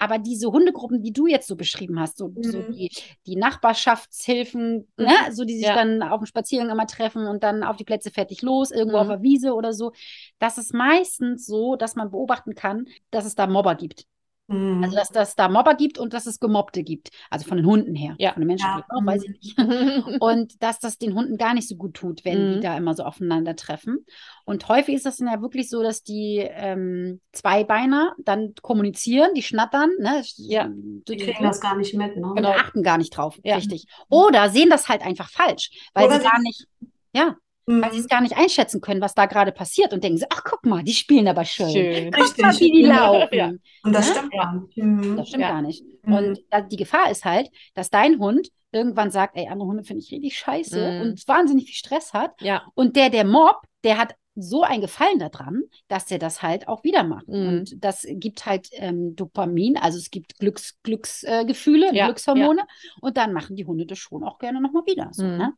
Aber diese Hundegruppen, die du jetzt so beschrieben hast, so, so Mhm. die, die Nachbarschaftshilfen, Mhm. ne? so die sich Ja. dann auf dem Spaziergang immer treffen und dann auf die Plätze fertig los, irgendwo auf Mhm. der Wiese oder so. Das ist meistens so, dass man beobachten kann, dass es da Mobber gibt. Mhm. Also, dass das da Mobber gibt und dass es Gemobbte gibt. Also von den Hunden her. Ja. Von den Menschen ja. auch, weiß ich nicht. und dass das den Hunden gar nicht so gut tut, wenn mhm. die da immer so aufeinandertreffen. Und häufig ist das dann ja wirklich so, dass die ähm, Zweibeiner dann kommunizieren, die schnattern. Ne? Ja. Die kriegen das gar nicht mit. Ne? Genau, achten gar nicht drauf. Ja. Richtig. Oder sehen das halt einfach falsch, weil Oder sie gar nicht. Ja, mhm. weil sie es gar nicht einschätzen können, was da gerade passiert und denken sie, ach guck mal, die spielen aber schön. schön. Guck Richtig. mal, wie die laufen. Ja. Und das ja? stimmt gar nicht. Mhm. Das stimmt ja. gar nicht. Mhm. Und die Gefahr ist halt, dass dein Hund irgendwann sagt, ey, andere Hunde finde ich richtig scheiße mhm. und wahnsinnig viel Stress hat. Ja. Und der, der Mob, der hat so ein Gefallen daran, dass der das halt auch wieder macht. Mhm. Und das gibt halt ähm, Dopamin, also es gibt Glücks, Glücksgefühle, äh, ja, Glückshormone. Ja. Und dann machen die Hunde das schon auch gerne nochmal wieder. So, mhm. ne?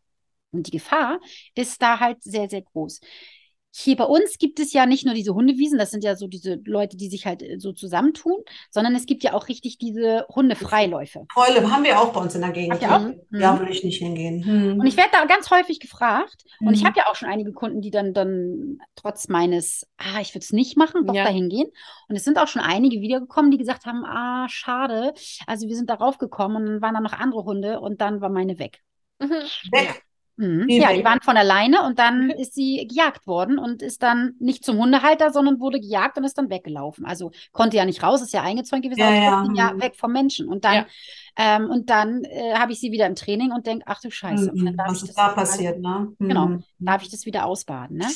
Und die Gefahr ist da halt sehr, sehr groß. Hier bei uns gibt es ja nicht nur diese Hundewiesen, das sind ja so diese Leute, die sich halt äh, so zusammentun, sondern es gibt ja auch richtig diese Hundefreiläufe. Freule haben wir auch bei uns in der Gegend. Ja, mhm. Da würde ich nicht hingehen. Mhm. Und ich werde da ganz häufig gefragt mhm. und ich mhm. habe ja auch schon einige Kunden, die dann, dann trotz meines, ah, ich würde es nicht machen, doch ja. dahin gehen. Und es sind auch schon einige wiedergekommen, die gesagt haben, ah, schade. Also wir sind darauf gekommen und dann waren da noch andere Hunde und dann war meine weg. Mhm. Weg. Mhm. Ja, die waren von alleine und dann ist sie gejagt worden und ist dann nicht zum Hundehalter, sondern wurde gejagt und ist dann weggelaufen. Also konnte ja nicht raus, ist ja eingezäunt gewesen, ja, aber ja. ja weg vom Menschen. Und dann, ja. ähm, und dann äh, habe ich sie wieder im Training und denke, ach du Scheiße. Mhm. Was ist da passiert, ne? Genau, mhm. darf ich das wieder ausbaden, ne?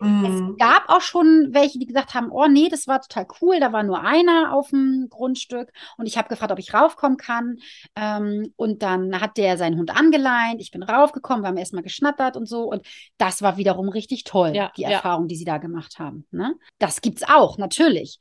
Mhm. Es gab auch schon welche, die gesagt haben, oh nee, das war total cool, da war nur einer auf dem Grundstück und ich habe gefragt, ob ich raufkommen kann. Ähm, und dann hat der seinen Hund angeleint, ich bin raufgekommen, wir haben erstmal geschnattert und so und das war wiederum richtig toll, ja, die Erfahrung, ja. die sie da gemacht haben. Ne? Das gibt's auch, natürlich.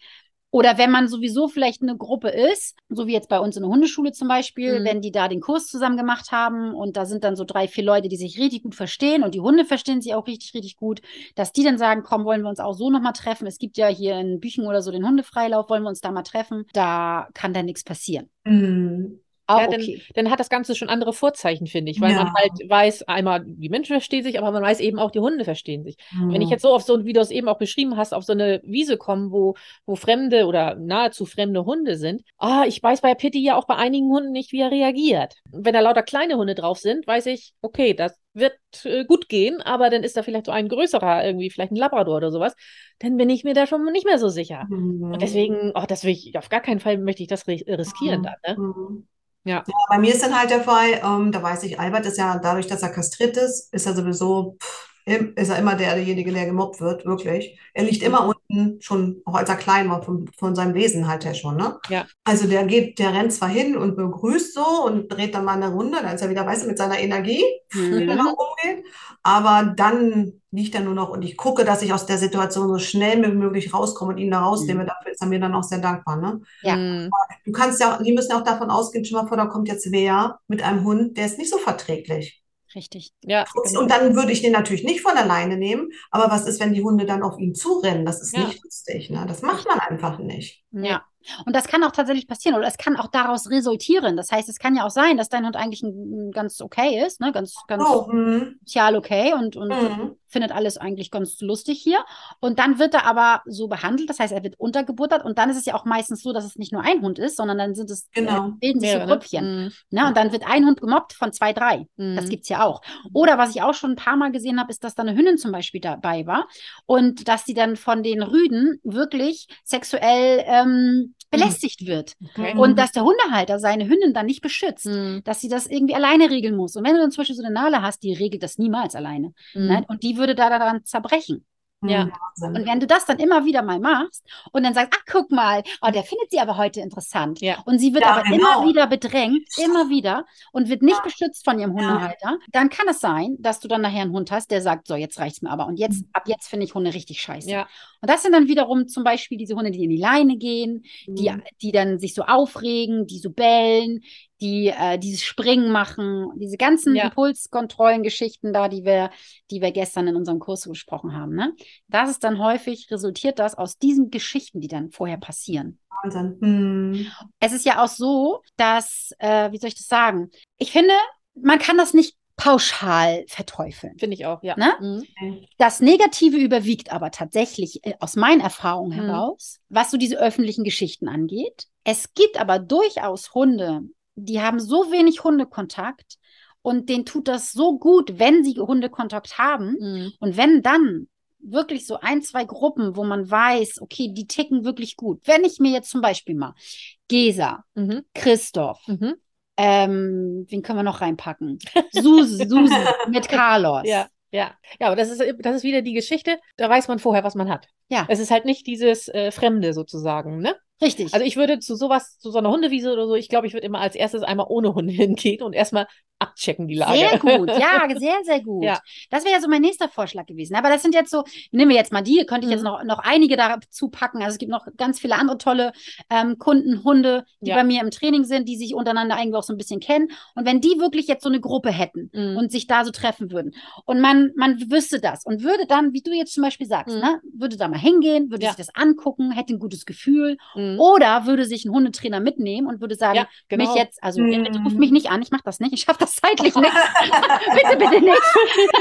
Oder wenn man sowieso vielleicht eine Gruppe ist, so wie jetzt bei uns in der Hundeschule zum Beispiel, mhm. wenn die da den Kurs zusammen gemacht haben und da sind dann so drei, vier Leute, die sich richtig gut verstehen und die Hunde verstehen sich auch richtig, richtig gut, dass die dann sagen, komm, wollen wir uns auch so nochmal treffen. Es gibt ja hier in Büchen oder so den Hundefreilauf, wollen wir uns da mal treffen. Da kann dann nichts passieren. Mhm. Auch ja, okay. dann, dann, hat das Ganze schon andere Vorzeichen, finde ich, weil ja. man halt weiß, einmal, die Menschen verstehen sich, aber man weiß eben auch, die Hunde verstehen sich. Mhm. Wenn ich jetzt so auf so, wie du es eben auch beschrieben hast, auf so eine Wiese komme, wo, wo fremde oder nahezu fremde Hunde sind, ah, ich weiß bei Pitti ja auch bei einigen Hunden nicht, wie er reagiert. Wenn da lauter kleine Hunde drauf sind, weiß ich, okay, das wird äh, gut gehen, aber dann ist da vielleicht so ein größerer, irgendwie vielleicht ein Labrador oder sowas, dann bin ich mir da schon nicht mehr so sicher. Mhm. Und deswegen, oh, das will ich, auf gar keinen Fall möchte ich das riskieren mhm. dann, ne? Ja. ja. Bei mir ist dann halt der Fall, ähm, da weiß ich, Albert ist ja dadurch, dass er kastriert ist, ist er sowieso pff, ist er immer der, derjenige, der gemobbt wird, wirklich. Er liegt immer unten, schon auch als er klein war, von, von seinem Wesen halt her schon, ne? Ja. Also der geht, der rennt zwar hin und begrüßt so und dreht dann mal eine Runde, dann ist er wieder, weißt du, mit seiner Energie, mhm. wie er umgeht. Aber dann liegt er nur noch und ich gucke, dass ich aus der Situation so schnell wie möglich rauskomme und ihn da rausnehme. Mhm. Dafür ist er mir dann auch sehr dankbar, ne? Ja. Du kannst ja, die müssen ja auch davon ausgehen, schon mal vor, da kommt jetzt wer mit einem Hund, der ist nicht so verträglich. Richtig. Ja. Und dann würde ich den natürlich nicht von alleine nehmen. Aber was ist, wenn die Hunde dann auf ihn zurennen? Das ist ja. nicht lustig. Ne? Das macht man einfach nicht. Ja. Und das kann auch tatsächlich passieren oder es kann auch daraus resultieren. Das heißt, es kann ja auch sein, dass dein Hund eigentlich ein, ein ganz okay ist, ne? ganz, ganz oh, mhm. sozial okay und, und mhm. findet alles eigentlich ganz lustig hier. Und dann wird er aber so behandelt, das heißt, er wird untergebuttert und dann ist es ja auch meistens so, dass es nicht nur ein Hund ist, sondern dann sind es, äh, genau. äh, bilden sich Mehrere, so Grüppchen. Ne? ne? Und dann wird ein Hund gemobbt von zwei, drei. Mhm. Das gibt es ja auch. Oder was ich auch schon ein paar Mal gesehen habe, ist, dass da eine Hündin zum Beispiel dabei war und dass sie dann von den Rüden wirklich sexuell ähm, belästigt wird. Okay. Und dass der Hundehalter seine Hündin dann nicht beschützt, mhm. dass sie das irgendwie alleine regeln muss. Und wenn du dann zum Beispiel so eine Nale hast, die regelt das niemals alleine. Mhm. Ne? Und die würde da daran zerbrechen. Ja. Und wenn du das dann immer wieder mal machst und dann sagst, ach, guck mal, oh, der findet sie aber heute interessant. Ja. Und sie wird ja, aber genau. immer wieder bedrängt, immer wieder und wird nicht ja. beschützt von ihrem Hundehalter, dann kann es sein, dass du dann nachher einen Hund hast, der sagt, so, jetzt reicht's mir aber. Und jetzt, mhm. ab jetzt finde ich Hunde richtig scheiße. Und das sind dann wiederum zum Beispiel diese Hunde, die in die Leine gehen, mhm. die, die dann sich so aufregen, die so bellen, die äh, dieses Springen machen, diese ganzen ja. Impulskontrollen-Geschichten da, die wir, die wir gestern in unserem Kurs gesprochen haben. Ne? Das ist dann häufig, resultiert das aus diesen Geschichten, die dann vorher passieren. Wahnsinn. Hm. Es ist ja auch so, dass, äh, wie soll ich das sagen? Ich finde, man kann das nicht pauschal verteufeln. Finde ich auch, ja. Ne? Mhm. Das Negative überwiegt aber tatsächlich äh, aus meinen Erfahrungen mhm. heraus, was so diese öffentlichen Geschichten angeht. Es gibt aber durchaus Hunde, die haben so wenig Hundekontakt und denen tut das so gut, wenn sie Hundekontakt haben. Mhm. Und wenn dann wirklich so ein, zwei Gruppen, wo man weiß, okay, die ticken wirklich gut. Wenn ich mir jetzt zum Beispiel mal Gesa, Mhm. Christoph, Mhm. Ähm, wen können wir noch reinpacken? Susi, Susi mit Carlos. Ja, ja. Ja, aber das ist, das ist wieder die Geschichte, da weiß man vorher, was man hat. Ja. Es ist halt nicht dieses äh, Fremde sozusagen, ne? Richtig. Also ich würde zu sowas, zu so einer Hundewiese oder so, ich glaube, ich würde immer als erstes einmal ohne Hunde hingehen und erstmal abchecken die Lage. Sehr gut, ja, sehr, sehr gut. Ja. Das wäre ja so mein nächster Vorschlag gewesen. Aber das sind jetzt so, nehmen wir jetzt mal die, könnte ich jetzt Mhm. noch, noch einige dazu packen. Also es gibt noch ganz viele andere tolle ähm, Kunden, Hunde, die Ja. bei mir im Training sind, die sich untereinander eigentlich auch so ein bisschen kennen. Und wenn die wirklich jetzt so eine Gruppe hätten Mhm. und sich da so treffen würden und man, man wüsste das und würde dann, wie du jetzt zum Beispiel sagst, Mhm. ne, würde da mal hingehen, würde Ja. sich das angucken, hätte ein gutes Gefühl Mhm. oder würde sich einen Hundetrainer mitnehmen und würde sagen, Ja, genau. mich jetzt, also Mhm. jetzt ruft mich nicht an, ich mache das nicht, ich schaffe das zeitlich nicht. bitte, bitte nicht.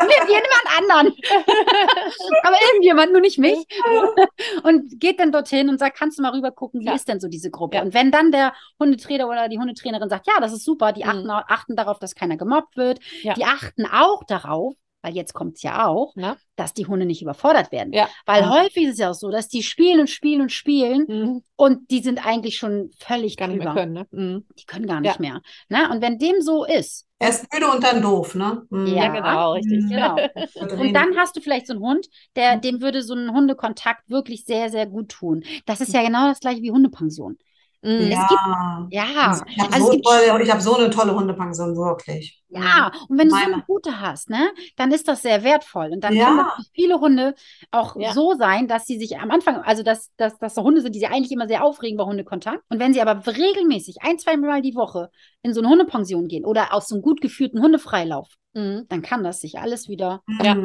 Nimm jemand anderen. Aber irgendjemand, nur nicht mich. Und geht dann dorthin und sagt, kannst du mal rüber gucken, wie Ja. ist denn so diese Gruppe? Ja. Und wenn dann der Hundetrainer oder die Hundetrainerin sagt, ja, das ist super, die Mhm. achten, achten darauf, dass keiner gemobbt wird, Ja. die achten auch darauf, weil jetzt kommt es ja auch, Na? dass die Hunde nicht überfordert werden. Ja. Weil Ja. häufig ist es ja auch so, dass die spielen und spielen und spielen Mhm. und die sind eigentlich schon völlig Gar nicht mehr können, ne? Mhm. Die können gar nicht Ja. mehr. Ne? Und wenn dem so ist, Erst müde und dann doof, ne? Mhm. Ja. Ja, genau, richtig. Mhm. genau. Und dann hast du vielleicht so einen Hund, der, dem würde so ein Hundekontakt wirklich sehr, sehr gut tun. Das ist ja genau das gleiche wie Hundepension. Mhm. Ja. Ja, Ich habe also es so, gibt hab so eine tolle Hundepension, wirklich. Ja, und wenn du so eine Meine. gute hast, ne, dann ist das sehr wertvoll. Und dann Ja. für viele Hunde auch Ja. so sein, dass sie sich am Anfang, also dass, dass, dass da Hunde sind, die sich eigentlich immer sehr aufregen bei Hundekontakt. Und wenn sie aber regelmäßig ein, zwei Mal die Woche in so eine Hundepension gehen oder auf so einen gut geführten Hundefreilauf, Mhm. dann kann das sich alles wieder Ja.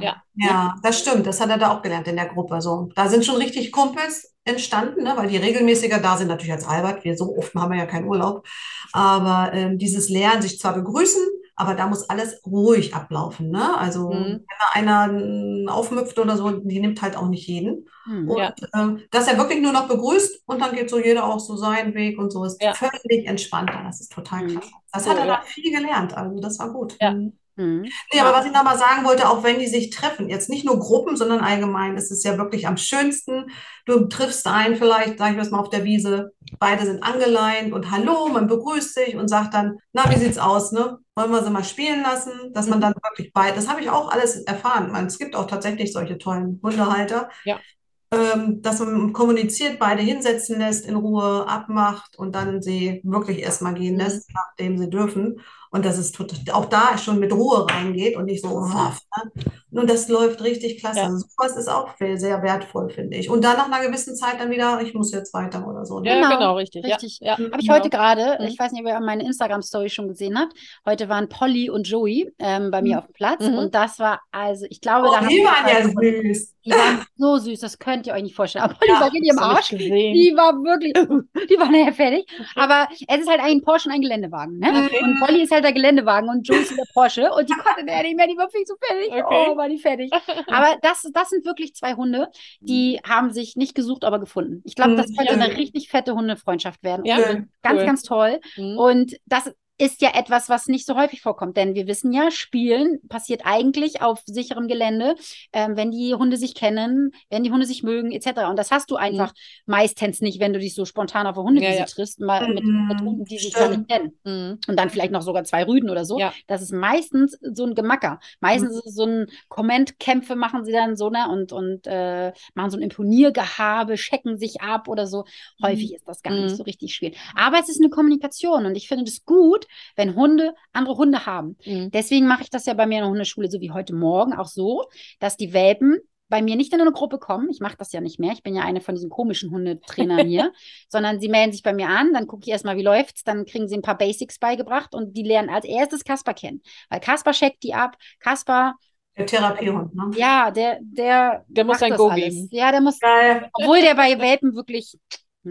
Ja. Ja, das stimmt. Das hat er da auch gelernt in der Gruppe. So, da sind schon richtig Kumpels entstanden, ne, weil die regelmäßiger da sind, natürlich als Albert. Wir so oft haben wir ja keinen Urlaub. Aber ähm, dieses Lernen, sich zwar begrüßen, aber da muss alles ruhig ablaufen. Ne? Also, Mhm. wenn da einer aufmüpft oder so, die nimmt halt auch nicht jeden. Hm. Und Ja. ähm, dass er wirklich nur noch begrüßt und dann geht so jeder auch so seinen Weg und so ist Ja. völlig entspannter. Das ist total Mhm. klasse. Das So, hat er ja. da viel gelernt. Also, das war gut. Ja. Mhm. Hm. Nee, aber was ich nochmal sagen wollte, auch wenn die sich treffen, jetzt nicht nur Gruppen, sondern allgemein, ist es ja wirklich am schönsten. Du triffst einen vielleicht, sag ich mal, auf der Wiese, beide sind angeleint und hallo, man begrüßt sich und sagt dann, na, wie sieht's aus, ne? Wollen wir sie mal spielen lassen? Dass man dann wirklich beide, das habe ich auch alles erfahren. Man, es gibt auch tatsächlich solche tollen Hundehalter. Ja. Ähm, dass man kommuniziert, beide hinsetzen lässt, in Ruhe abmacht und dann sie wirklich erstmal gehen Mhm. lässt, nachdem sie dürfen. Und dass es auch da schon mit Ruhe reingeht und nicht so, waff, ne? Und das läuft richtig klasse. Ja. Also sowas ist auch sehr, sehr wertvoll, finde ich. Und dann nach einer gewissen Zeit dann wieder, ich muss jetzt weiter oder so. ne? Ja, Genau, genau, richtig. Ja. richtig. Ja. Habe ich Genau. heute gerade, Mhm. ich weiß nicht, ob ihr meine Instagram-Story schon gesehen habt. Heute waren Polly und Joey ähm, bei mir Mhm. auf dem Platz Mhm. und das war, also ich glaube, Oh, da haben die waren ja süß. Die waren so süß, das könnt ihr euch nicht vorstellen. Aber Polly Ja, war in ihrem Arsch. Die war wirklich, die war nachher fertig. Aber es ist halt ein Porsche und ein Geländewagen. Ne? Okay. Und Polly ist halt der Geländewagen und Joey ist der Porsche. Und die konnte der nicht mehr, die war viel zu fertig. Okay. Oh, war die fertig. Aber das, das sind wirklich zwei Hunde, die haben sich nicht gesucht, aber gefunden. Ich glaube, das Mhm. könnte Ja. eine richtig fette Hundefreundschaft werden. Ja. Ganz, cool. ganz toll. Mhm. Und das ist ja etwas, was nicht so häufig vorkommt, denn wir wissen ja, Spielen passiert eigentlich auf sicherem Gelände, ähm, wenn die Hunde sich kennen, wenn die Hunde sich mögen, etc. Und das hast du einfach meistens nicht, wenn du dich so spontan auf eine Hundewiese Ja, ja. triffst, mal mit, Mhm, mit Hunden, die sich gar nicht kennen. Mhm. Und dann vielleicht noch sogar zwei Rüden oder so. Ja. Das ist meistens so ein Gemacker. Meistens ist es so ein Kommentkämpfe machen sie dann so, ne? Und, und äh, machen so ein Imponiergehabe, checken sich ab oder so. Häufig ist das gar Mhm. nicht so richtig schwierig. Aber es ist eine Kommunikation und ich finde es gut, wenn Hunde andere Hunde haben. Mhm. Deswegen mache ich das ja bei mir in der Hundeschule, so wie heute Morgen, auch so, dass die Welpen bei mir nicht in eine Gruppe kommen. Ich mache das ja nicht mehr. Ich bin ja eine von diesen komischen Hundetrainern hier, sondern sie melden sich bei mir an, dann gucke ich erstmal, wie läuft's, dann kriegen sie ein paar Basics beigebracht und die lernen als erstes Kasper kennen. Weil Kasper checkt die ab. Kasper, Der Therapiehund, ne? ja, der, der, Der muss sein Go alles. geben. Ja, der muss, Geil. obwohl der bei Welpen wirklich,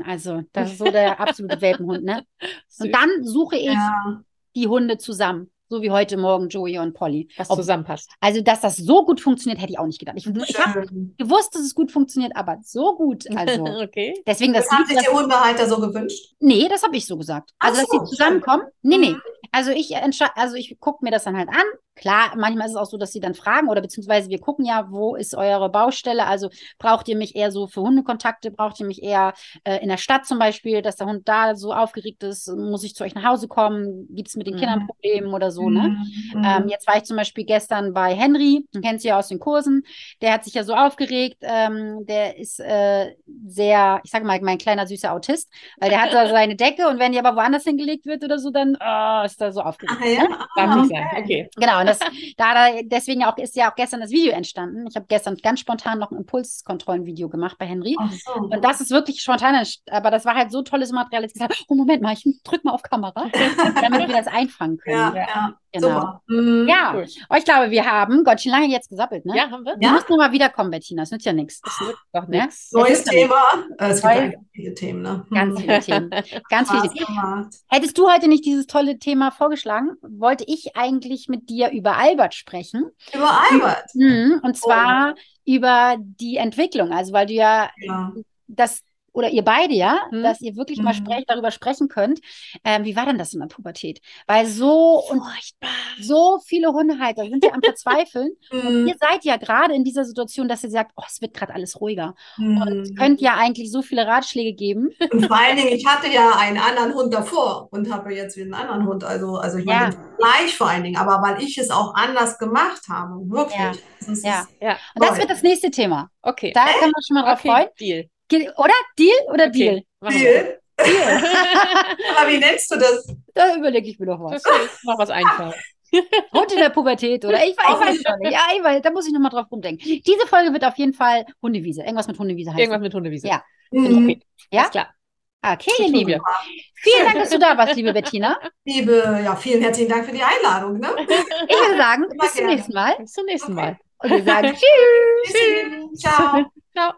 also, das ist so der absolute Welpenhund, ne? Süß. Und dann suche ich Ja. die Hunde zusammen. so wie heute Morgen Joey und Polly. Was Ob- zusammenpasst. Also, dass das so gut funktioniert, hätte ich auch nicht gedacht. Ich, ich habe Schön. gewusst, dass es gut funktioniert, aber so gut. Also, okay. deswegen das Das haben sich das, die Hundehalter so gewünscht. Nee, das habe ich so gesagt. Ach Also, dass so, sie zusammenkommen. Nee, nee. Mhm. Also ich entscheide, also ich gucke mir das dann halt an. Klar, manchmal ist es auch so, dass sie dann fragen oder beziehungsweise wir gucken ja, wo ist eure Baustelle? Also braucht ihr mich eher so für Hundekontakte? Braucht ihr mich eher äh, in der Stadt zum Beispiel, dass der Hund da so aufgeregt ist? Muss ich zu euch nach Hause kommen? Gibt es mit den Mhm. Kindern Probleme oder so, ne? Mhm. Ähm, jetzt war ich zum Beispiel gestern bei Henry, den kennst du ja aus den Kursen. Der hat sich ja so aufgeregt. Ähm, der ist äh, sehr, ich sage mal, mein kleiner süßer Autist, weil der hat da seine Decke und wenn die aber woanders hingelegt wird oder so, dann äh, ist er so aufgeregt. Ah, ja? ne? Ah, nicht sein. Okay. Genau, und das, da, deswegen auch ist ja auch gestern das Video entstanden. Ich habe gestern ganz spontan noch ein Impulskontrollenvideo gemacht bei Henry. So. Und das ist wirklich spontan, aber das war halt so tolles Material, dass ich gesagt habe, oh Moment mal, ich drück mal auf Kamera, damit wir das einfangen können. Ja, ja, Genau. super. Mhm. Ja, Cool. oh, ich glaube, wir haben Gottchen lange jetzt gesappelt, ne? Ja, haben wir? Du Ja. musst nur mal wiederkommen, Bettina. Das nützt ja nichts. Das wird doch Ne? nichts. Neues. Thema. Äh, Es gibt Neu- viele Themen, ne? Ganz viele Themen. Ganz viele Themen. Hättest du heute nicht dieses tolle Thema vorgeschlagen, wollte ich eigentlich mit dir über Albert sprechen. Über Albert. Mhm, Und zwar über die Entwicklung. Also, weil du ja Ja. das, oder ihr beide ja, Mhm. dass ihr wirklich mal Mhm. sprech, darüber sprechen könnt. Ähm, wie war denn das in der Pubertät? Weil so und so viele Hundehalter sind ja am Verzweifeln. Und Mhm. ihr seid ja gerade in dieser Situation, dass ihr sagt, oh, es wird gerade alles ruhiger. Und Mhm. könnt ja eigentlich so viele Ratschläge geben. Und vor allen Dingen, ich hatte ja einen anderen Hund davor und habe jetzt wieder einen anderen Hund. Also, also ich meine, Ja. gleich vor allen Dingen, aber weil ich es auch anders gemacht habe. Wirklich. Ja. Ja. Und das wird das nächste Thema. okay. Da können wir schon mal drauf okay, freuen. Deal. Oder? Deal oder Deal? Okay, wir. Deal. Aber wie nennst du das? Da überlege ich mir noch was. Das ist noch was einfallen. Hund in der Pubertät oder ich, weiß- ich weiß es noch nicht. Ja, ich weiß, da muss ich nochmal drauf rumdenken. Diese Folge wird auf jeden Fall Hundewiese. Irgendwas mit Hundewiese heißt Irgendwas mit Hundewiese. Ja. Mhm. Okay, Ja? alles klar. Okay, ihr wir. Vielen Dank, dass du da warst, liebe Bettina. Liebe, ja, vielen herzlichen Dank für die Einladung. Ne? Ich würde sagen, bis zum nächsten Mal. Bis zum nächsten Okay. Mal. Und wir sagen Tschüss. Tschüssi. Ciao. Ciao.